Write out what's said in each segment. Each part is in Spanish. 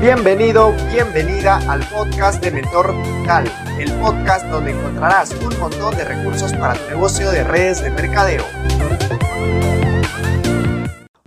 Bienvenido, bienvenida al podcast de Mentor Digital, el podcast donde encontrarás un montón de recursos para tu negocio de redes de mercadeo.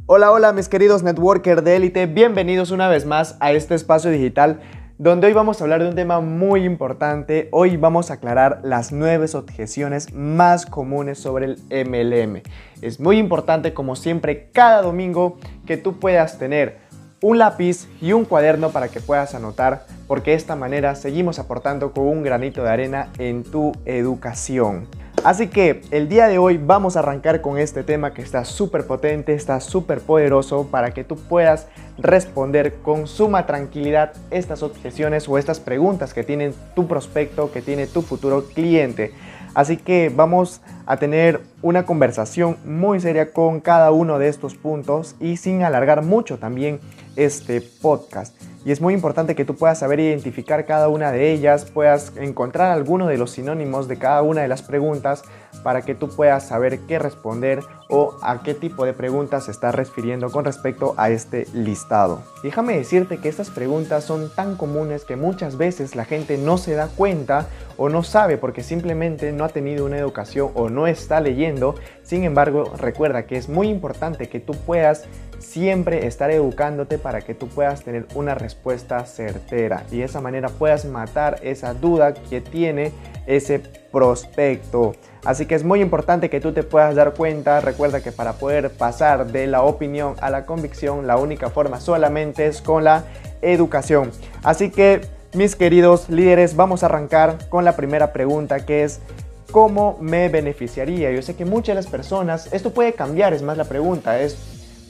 Hola, hola mis queridos networkers de élite, bienvenidos una vez más a este espacio digital donde hoy vamos a hablar de un tema muy importante. Hoy vamos a aclarar las nueve objeciones más comunes sobre el MLM. Es muy importante, como siempre, cada domingo que tú puedas tener un lápiz y un cuaderno para que puedas anotar, porque de esta manera seguimos aportando con un granito de arena en tu educación. Así que el día de hoy vamos a arrancar con este tema que está súper potente, está súper poderoso para que tú puedas responder con suma tranquilidad estas objeciones o estas preguntas que tiene tu prospecto, que tiene tu futuro cliente. Así que vamos a tener una conversación muy seria con cada uno de estos puntos y sin alargar mucho también este podcast. Y es muy importante que tú puedas saber identificar cada una de ellas, puedas encontrar alguno de los sinónimos de cada una de las preguntas para que tú puedas saber qué responder o a qué tipo de preguntas se está refiriendo con respecto a este listado. Déjame decirte que estas preguntas son tan comunes que muchas veces la gente no se da cuenta o no sabe porque simplemente no ha tenido una educación o no está leyendo. Sin embargo, recuerda que es muy importante que tú puedas siempre estar educándote para que tú puedas tener una respuesta certera y de esa manera puedas matar esa duda que tiene ese prospecto. Así que es muy importante que tú te puedas dar cuenta. Recuerda que para poder pasar de la opinión a la convicción, la única forma solamente es con la educación. Así que, mis queridos líderes, vamos a arrancar con la primera pregunta que es ¿cómo me beneficiaría? Yo sé que muchas de las personas, esto puede cambiar, es más la pregunta, es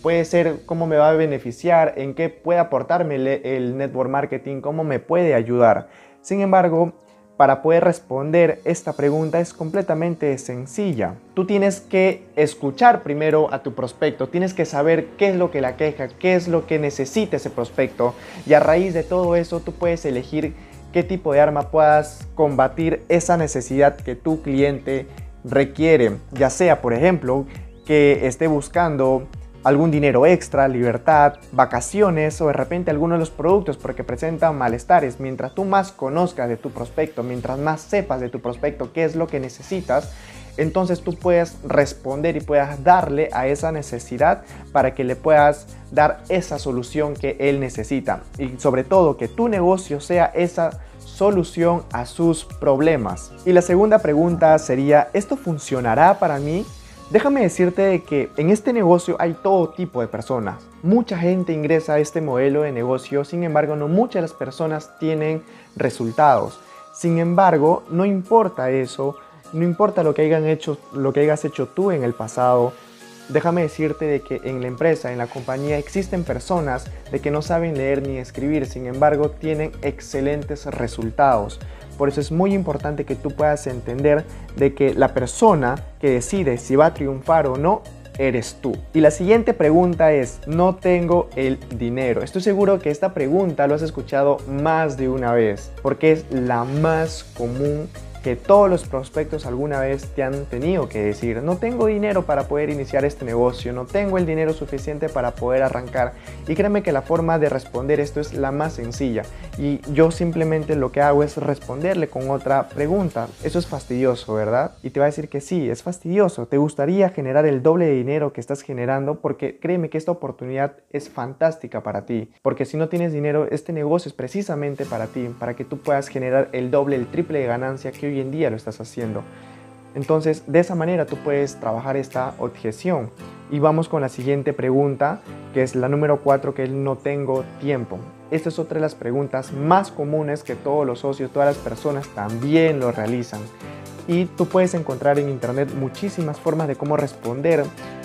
puede ser cómo me va a beneficiar, en qué puede aportarme el network marketing, cómo me puede ayudar. Sin embargo, para poder responder esta pregunta es completamente sencilla. Tú tienes que escuchar primero a tu prospecto, tienes que saber qué es lo que la queja, qué es lo que necesita ese prospecto y a raíz de todo eso tú puedes elegir qué tipo de arma puedas combatir esa necesidad que tu cliente requiere, ya sea por ejemplo que esté buscando algún dinero extra, libertad, vacaciones o de repente alguno de los productos porque presentan malestares. Mientras tú más conozcas de tu prospecto, mientras más sepas de tu prospecto qué es lo que necesitas, entonces tú puedes responder y puedas darle a esa necesidad para que le puedas dar esa solución que él necesita. Y sobre todo que tu negocio sea esa solución a sus problemas. Y la segunda pregunta sería, ¿esto funcionará para mí? Déjame decirte que en este negocio hay todo tipo de personas. Mucha gente ingresa a este modelo de negocio, sin embargo no muchas de las personas tienen resultados. Sin embargo, no importa eso, no importa lo que hayan hecho, lo que hayas hecho tú en el pasado. Déjame decirte de que en la empresa, en la compañía existen personas de que no saben leer ni escribir, sin embargo tienen excelentes resultados. Por eso es muy importante que tú puedas entender de que la persona que decide si va a triunfar o no eres tú. Y la siguiente pregunta es, no tengo el dinero. Estoy seguro que esta pregunta lo has escuchado más de una vez, porque es la más común que todos los prospectos alguna vez te han tenido que decir, no tengo dinero para poder iniciar este negocio, no tengo el dinero suficiente para poder arrancar. Y créeme que la forma de responder esto es la más sencilla. Y yo simplemente lo que hago es responderle con otra pregunta. Eso es fastidioso, ¿verdad? Y te va a decir que sí, es fastidioso. Te gustaría generar el doble de dinero que estás generando porque créeme que esta oportunidad es fantástica para ti. Porque si no tienes dinero, este negocio es precisamente para ti, para que tú puedas generar el doble, el triple de ganancia que hoy hoy en día lo estás haciendo. Entonces, de esa manera tú puedes trabajar esta objeción. Y vamos con la siguiente pregunta, que es la número 4, que no tengo tiempo. Esta es otra de las preguntas más comunes que todos los socios, todas las personas también lo realizan. Y tú puedes encontrar en internet muchísimas formas de cómo responder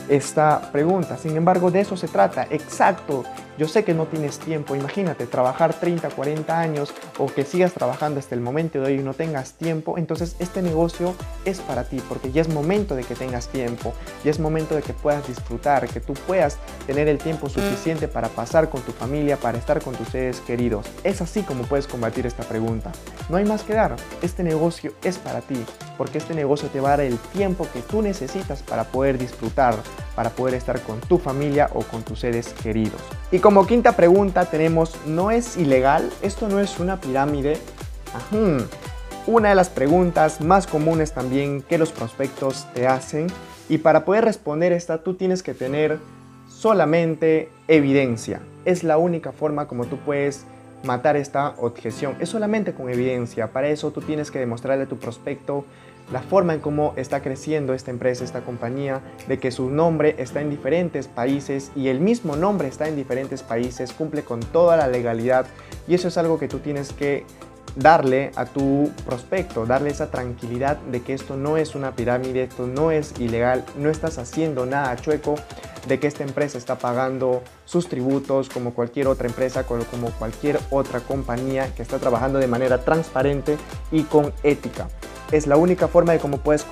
esta pregunta. Sin embargo, de eso se trata. Exacto. Yo sé que no tienes tiempo. Imagínate trabajar 30, 40 años o que sigas trabajando hasta el momento de hoy y no tengas tiempo. Entonces este negocio es para ti porque ya es momento de que tengas tiempo. Ya es momento de que puedas disfrutar, que tú puedas tener el tiempo suficiente para pasar con tu familia, para estar con tus seres queridos. Es así como puedes combatir esta pregunta. No hay más que dar. Este negocio es para ti porque este negocio te va a dar el tiempo que tú necesitas para poder disfrutar, para poder estar con tu familia o con tus seres queridos. Y como quinta pregunta tenemos, ¿no es ilegal? ¿Esto no es una pirámide? Una de las preguntas más comunes también que los prospectos te hacen y para poder responder esta tú tienes que tener solamente evidencia. Es la única forma como tú puedes matar esta objeción. Es solamente con evidencia. Para eso tú tienes que demostrarle a tu prospecto la forma en cómo está creciendo esta empresa, esta compañía, de que su nombre está en diferentes países y el mismo nombre está en diferentes países, cumple con toda la legalidad y eso es algo que tú tienes que darle a tu prospecto, darle esa tranquilidad de que esto no es una pirámide, esto no es ilegal, no estás haciendo nada chueco, de que esta empresa está pagando sus tributos como cualquier otra empresa, como cualquier otra compañía que está trabajando de manera transparente y con ética. Es la única forma de cómo puedes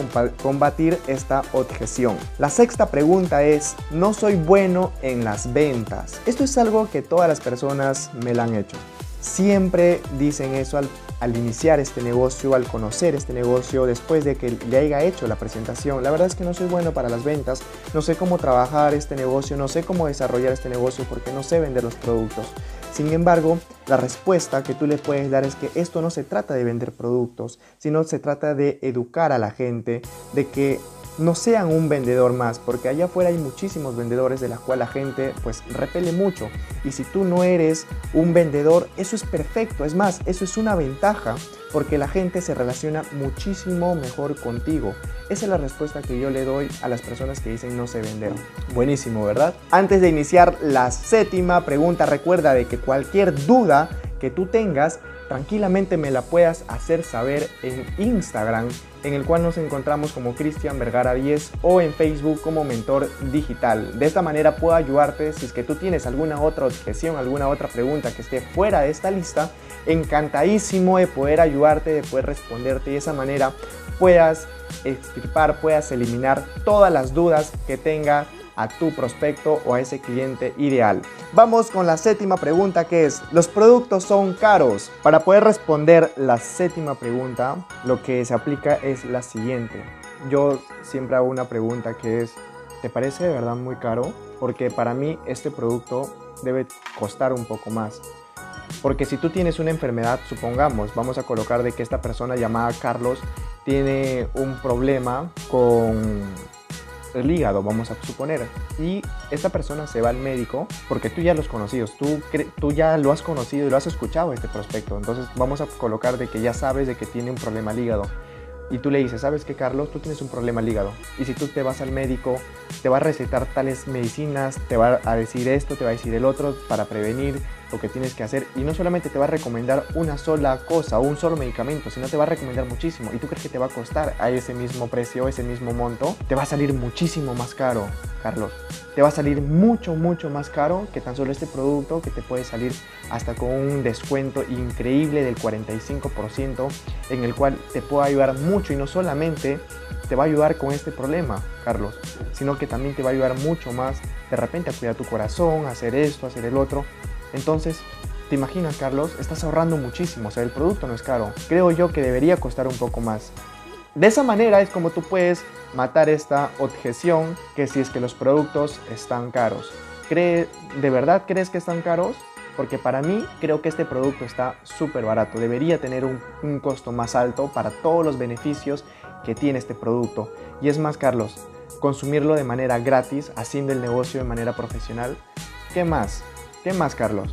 combatir esta objeción. La sexta pregunta es, no soy bueno en las ventas. Esto es algo que todas las personas me la han hecho. Siempre dicen eso al, iniciar este negocio, al conocer este negocio, después de que le haya hecho la presentación. La verdad es que no soy bueno para las ventas, no sé cómo trabajar este negocio, no sé cómo desarrollar este negocio porque no sé vender los productos. Sin embargo, la respuesta que tú le puedes dar es que esto no se trata de vender productos, sino se trata de educar a la gente, de que no sean un vendedor más, porque allá afuera hay muchísimos vendedores de la cual la gente pues repele mucho. Y si tú no eres un vendedor, eso es perfecto, es más, eso es una ventaja, porque la gente se relaciona muchísimo mejor contigo. Esa es la respuesta que yo le doy a las personas que dicen no sé vender. Buenísimo, ¿verdad? Antes de iniciar la séptima pregunta, recuerda de que cualquier duda que tú tengas, tranquilamente me la puedas hacer saber en Instagram, en el cual nos encontramos como Cristian Vergara 10 o en Facebook como Mentor Digital. De esta manera puedo ayudarte si es que tú tienes alguna otra objeción, alguna otra pregunta que esté fuera de esta lista, encantadísimo de poder ayudarte, de poder responderte y de esa manera puedas extirpar, puedas eliminar todas las dudas que tenga a tu prospecto o a ese cliente ideal. Vamos con la séptima pregunta que es, ¿los productos son caros? Para poder responder la séptima pregunta, lo que se aplica es la siguiente. Yo siempre hago una pregunta que es, ¿te parece de verdad muy caro? Porque para mí este producto debe costar un poco más. Porque si tú tienes una enfermedad, supongamos, vamos a colocar de que esta persona llamada Carlos tiene un problema con el hígado, vamos a suponer, y esta persona se va al médico porque tú ya los conocidos, tú, tú ya lo has conocido y lo has escuchado este prospecto, entonces vamos a colocar de que ya sabes de que tiene un problema al hígado y tú le dices, ¿sabes qué, Carlos? Tú tienes un problema al hígado. Y si tú te vas al médico, te va a recetar tales medicinas, te va a decir esto, te va a decir el otro para prevenir lo que tienes que hacer. Y no solamente te va a recomendar una sola cosa o un solo medicamento, sino te va a recomendar muchísimo. ¿Y tú crees que te va a costar a ese mismo precio, ese mismo monto? Te va a salir muchísimo más caro, Carlos. Te va a salir mucho, mucho más caro que tan solo este producto que te puede salir hasta con un descuento increíble del 45% en el cual te puede ayudar mucho y no solamente te va a ayudar con este problema, Carlos, sino que también te va a ayudar mucho más de repente a cuidar tu corazón, a hacer esto, a hacer el otro. Entonces, ¿te imaginas, Carlos? Estás ahorrando muchísimo, o sea, el producto no es caro. Creo yo que debería costar un poco más. De esa manera es como tú puedes matar esta objeción que si es que los productos están caros. ¿Cree, ¿De verdad crees que están caros? Porque para mí creo que este producto está súper barato. Debería tener un, un, costo más alto para todos los beneficios que tiene este producto. Y es más, Carlos, consumirlo de manera gratis, haciendo el negocio de manera profesional. ¿Qué más? ¿Qué más, Carlos?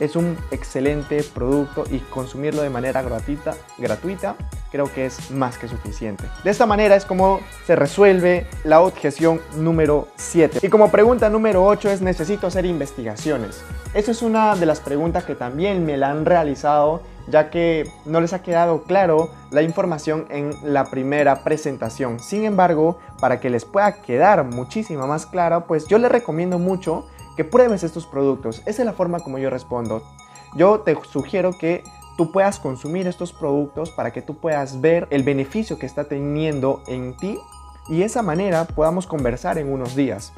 Es un excelente producto y consumirlo de manera gratuita, gratuita creo que es más que suficiente. De esta manera es como se resuelve la objeción número 7. Y como pregunta número 8 es necesito hacer investigaciones. Esa es una de las preguntas que también me la han realizado ya que no les ha quedado claro la información en la primera presentación. Sin embargo, para que les pueda quedar muchísimo más clara, pues yo les recomiendo mucho que pruebes estos productos. Esa es la forma como yo respondo. Yo te sugiero que tú puedas consumir estos productos para que tú puedas ver el beneficio que está teniendo en ti y de esa manera podamos conversar en unos días.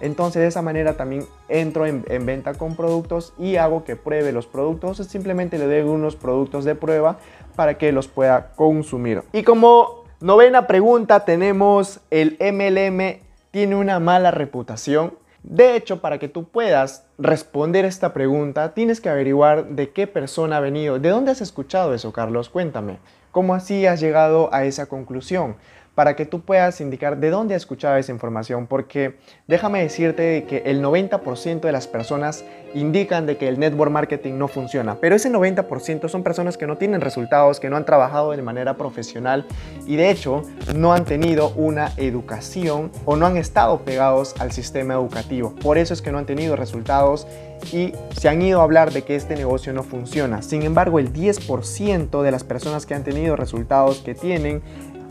Entonces de esa manera también entro en, venta con productos y hago que pruebe los productos. Simplemente le doy unos productos de prueba para que los pueda consumir. Y como novena pregunta tenemos el MLM tiene una mala reputación. De hecho, para que tú puedas responder esta pregunta, tienes que averiguar de qué persona ha venido. ¿De dónde has escuchado eso, Carlos? Cuéntame. ¿Cómo así has llegado a esa conclusión? Para que tú puedas indicar de dónde has escuchado esa información, porque déjame decirte que el 90% de las personas indican de que el network marketing no funciona, pero ese 90% son personas que no tienen resultados, que no han trabajado de manera profesional y de hecho no han tenido una educación o no han estado pegados al sistema educativo. Por eso es que no han tenido resultados y se han ido a hablar de que este negocio no funciona. Sin embargo, el 10% de las personas que han tenido resultados que tienen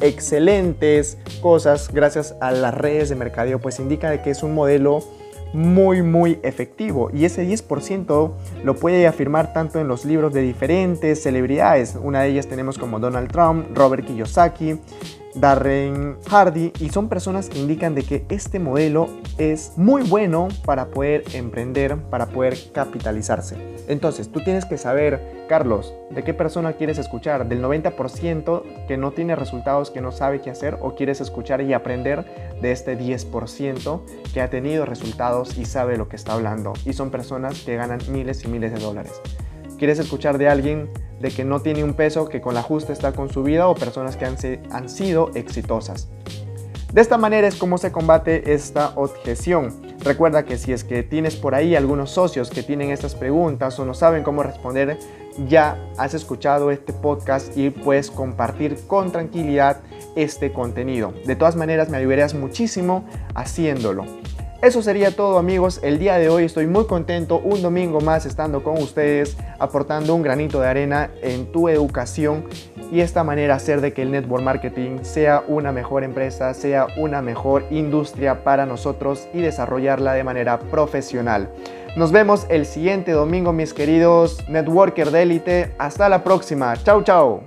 excelentes cosas. Gracias a las redes de mercadeo, pues indica que es un modelo muy muy efectivo. Y ese 10% lo puede afirmar tanto en los libros de diferentes celebridades, una de ellas tenemos como Donald Trump, Robert Kiyosaki, Darren Hardy y son personas que indican de que este modelo es muy bueno para poder emprender, para poder capitalizarse. Entonces, tú tienes que saber, Carlos, de qué persona quieres escuchar, del 90% que no tiene resultados, que no sabe qué hacer, o quieres escuchar y aprender de este 10% que ha tenido resultados y sabe lo que está hablando. Y son personas que ganan miles y miles de dólares. ¿Quieres escuchar de alguien de que no tiene un peso, que con la justa está con su vida o personas que han, han sido exitosas? De esta manera es como se combate esta objeción. Recuerda que si es que tienes por ahí algunos socios que tienen estas preguntas o no saben cómo responder, ya has escuchado este podcast y puedes compartir con tranquilidad este contenido. De todas maneras me ayudarías muchísimo haciéndolo. Eso sería todo amigos, el día de hoy estoy muy contento, un domingo más estando con ustedes, aportando un granito de arena en tu educación y esta manera hacer de que el network marketing sea una mejor empresa, sea una mejor industria para nosotros y desarrollarla de manera profesional. Nos vemos el siguiente domingo mis queridos networker de élite, hasta la próxima, chao chao.